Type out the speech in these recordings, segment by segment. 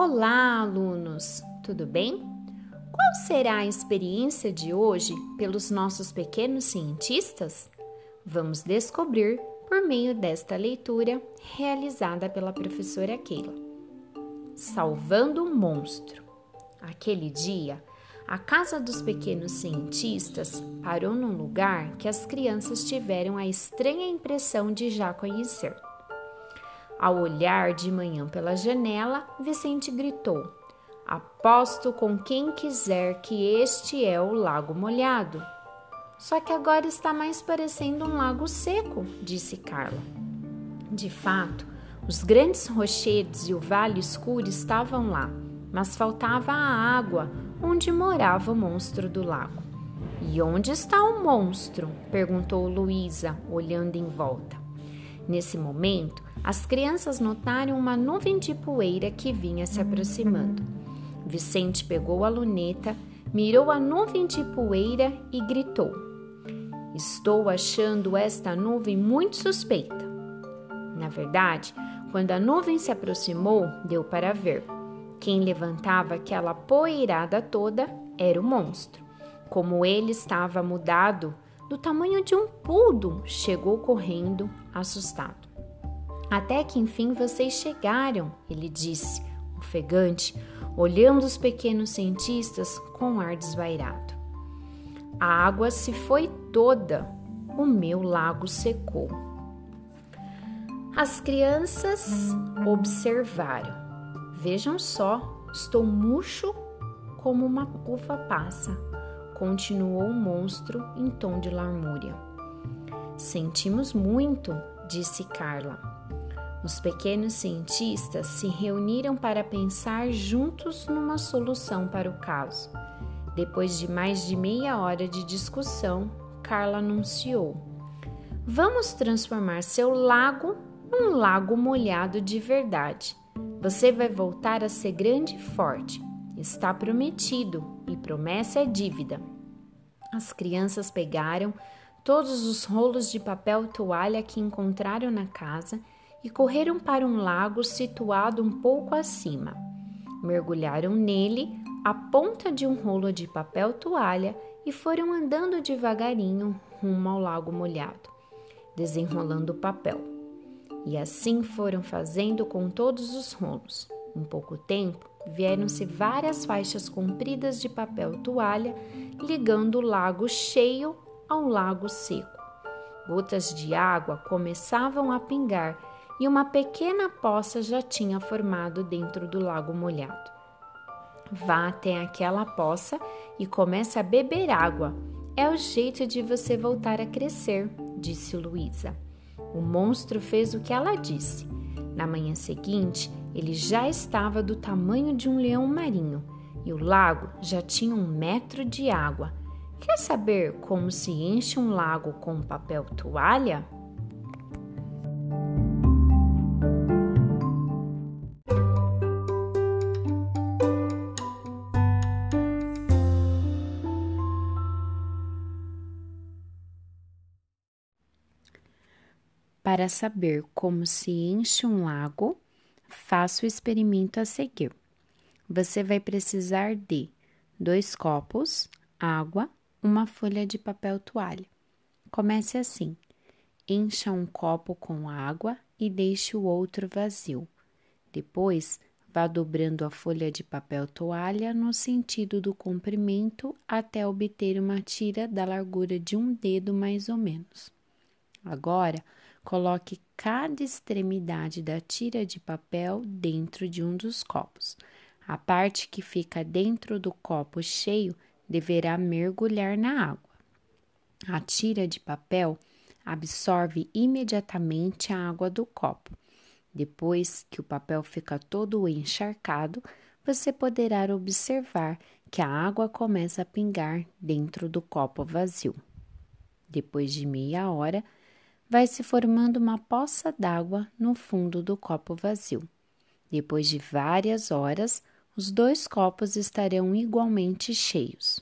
Olá, alunos! Tudo bem? Qual será a experiência de hoje pelos nossos pequenos cientistas? Vamos descobrir por meio desta leitura realizada pela professora Keila. Salvando o monstro. Aquele dia, a casa dos pequenos cientistas parou num lugar que as crianças tiveram a estranha impressão de já conhecer. Ao olhar de manhã pela janela, Vicente gritou: Aposto com quem quiser que este é o lago molhado. Só que agora está mais parecendo um lago seco, disse Carla. De fato, os grandes rochedos e o vale escuro estavam lá, mas faltava a água onde morava o monstro do lago. E onde está o monstro? perguntou Luísa, olhando em volta. Nesse momento, as crianças notaram uma nuvem de poeira que vinha se aproximando. Vicente pegou a luneta, mirou a nuvem de poeira e gritou: Estou achando esta nuvem muito suspeita. Na verdade, quando a nuvem se aproximou, deu para ver. Quem levantava aquela poeirada toda era o monstro. Como ele estava mudado, do tamanho de um pudo, chegou correndo, assustado. Até que enfim vocês chegaram, ele disse, ofegante, olhando os pequenos cientistas com ar desvairado. A água se foi toda, o meu lago secou. As crianças observaram. Vejam só, estou murcho como uma uva passa, continuou o monstro em tom de larmúria. Sentimos muito, disse Carla. Os pequenos cientistas se reuniram para pensar juntos numa solução para o caso. Depois de mais de meia hora de discussão, Carla anunciou: Vamos transformar seu lago num lago molhado de verdade. Você vai voltar a ser grande e forte. Está prometido e promessa é dívida. As crianças pegaram todos os rolos de papel toalha que encontraram na casa e correram para um lago situado um pouco acima. Mergulharam nele a ponta de um rolo de papel toalha e foram andando devagarinho rumo ao lago molhado, desenrolando o papel. E assim foram fazendo com todos os rolos. Em pouco tempo, vieram-se várias faixas compridas de papel toalha ligando o lago cheio ao lago seco. Gotas de água começavam a pingar e uma pequena poça já tinha formado dentro do lago molhado. Vá até aquela poça e comece a beber água. É o jeito de você voltar a crescer, disse Luísa. O monstro fez o que ela disse. Na manhã seguinte, ele já estava do tamanho de um leão marinho e o lago já tinha um metro de água. Quer saber como se enche um lago com papel toalha? Para saber como se enche um lago, faça o experimento a seguir. Você vai precisar de dois copos, água, uma folha de papel toalha. Comece assim: encha um copo com água e deixe o outro vazio. Depois, vá dobrando a folha de papel toalha no sentido do comprimento até obter uma tira da largura de um dedo mais ou menos. Agora, Coloque cada extremidade da tira de papel dentro de um dos copos. A parte que fica dentro do copo cheio deverá mergulhar na água. A tira de papel absorve imediatamente a água do copo. Depois que o papel fica todo encharcado, você poderá observar que a água começa a pingar dentro do copo vazio. Depois de meia hora, vai se formando uma poça d'água no fundo do copo vazio. Depois de várias horas, os dois copos estarão igualmente cheios.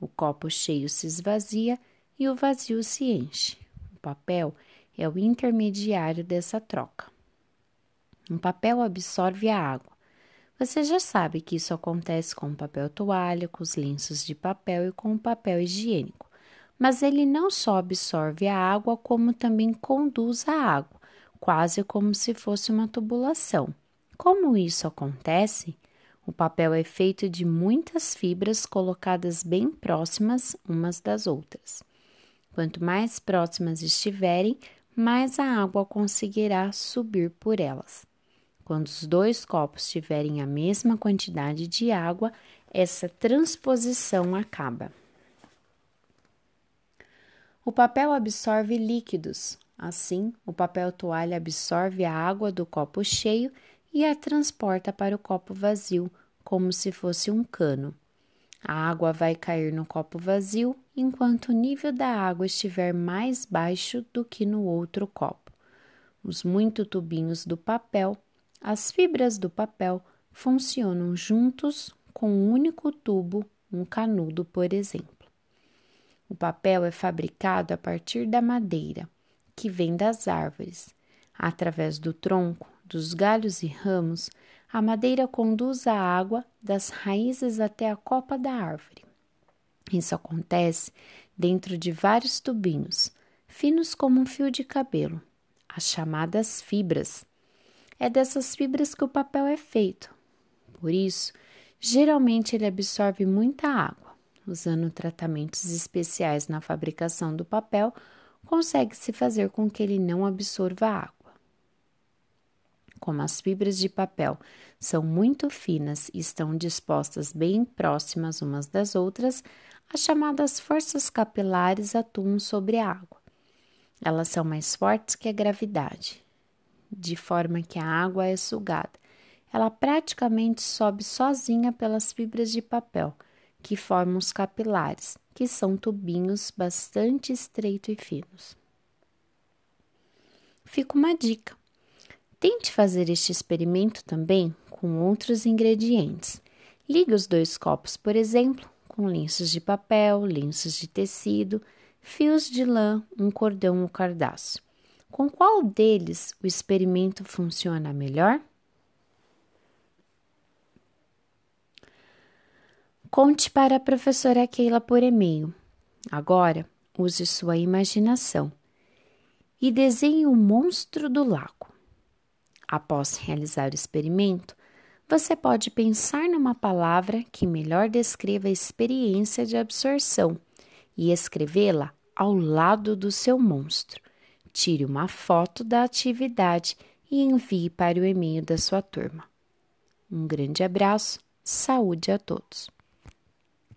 O copo cheio se esvazia e o vazio se enche. O papel é o intermediário dessa troca. O papel absorve a água. Você já sabe que isso acontece com o papel toalha, com os lenços de papel e com o papel higiênico. Mas ele não só absorve a água, como também conduz a água, quase como se fosse uma tubulação. Como isso acontece? O papel é feito de muitas fibras colocadas bem próximas umas das outras. Quanto mais próximas estiverem, mais a água conseguirá subir por elas. Quando os dois copos tiverem a mesma quantidade de água, essa transposição acaba. O papel absorve líquidos. Assim, o papel toalha absorve a água do copo cheio e a transporta para o copo vazio, como se fosse um cano. A água vai cair no copo vazio enquanto o nível da água estiver mais baixo do que no outro copo. Os muito tubinhos do papel as fibras do papel funcionam juntos com um único tubo, um canudo, por exemplo. O papel é fabricado a partir da madeira, que vem das árvores. Através do tronco, dos galhos e ramos, a madeira conduz a água das raízes até a copa da árvore. Isso acontece dentro de vários tubinhos, finos como um fio de cabelo, as chamadas fibras é dessas fibras que o papel é feito. Por isso, geralmente ele absorve muita água. Usando tratamentos especiais na fabricação do papel, consegue-se fazer com que ele não absorva água. Como as fibras de papel são muito finas e estão dispostas bem próximas umas das outras, as chamadas forças capilares atuam sobre a água. Elas são mais fortes que a gravidade de forma que a água é sugada. Ela praticamente sobe sozinha pelas fibras de papel, que formam os capilares, que são tubinhos bastante estreitos e finos. Fica uma dica. Tente fazer este experimento também com outros ingredientes. Ligue os dois copos, por exemplo, com lenços de papel, lenços de tecido, fios de lã, um cordão ou cardaço. Com qual deles o experimento funciona melhor? Conte para a professora Keila por e-mail. Agora, use sua imaginação e desenhe o monstro do lago. Após realizar o experimento, você pode pensar numa palavra que melhor descreva a experiência de absorção e escrevê-la ao lado do seu monstro. Tire uma foto da atividade e envie para o e-mail da sua turma. Um grande abraço, saúde a todos!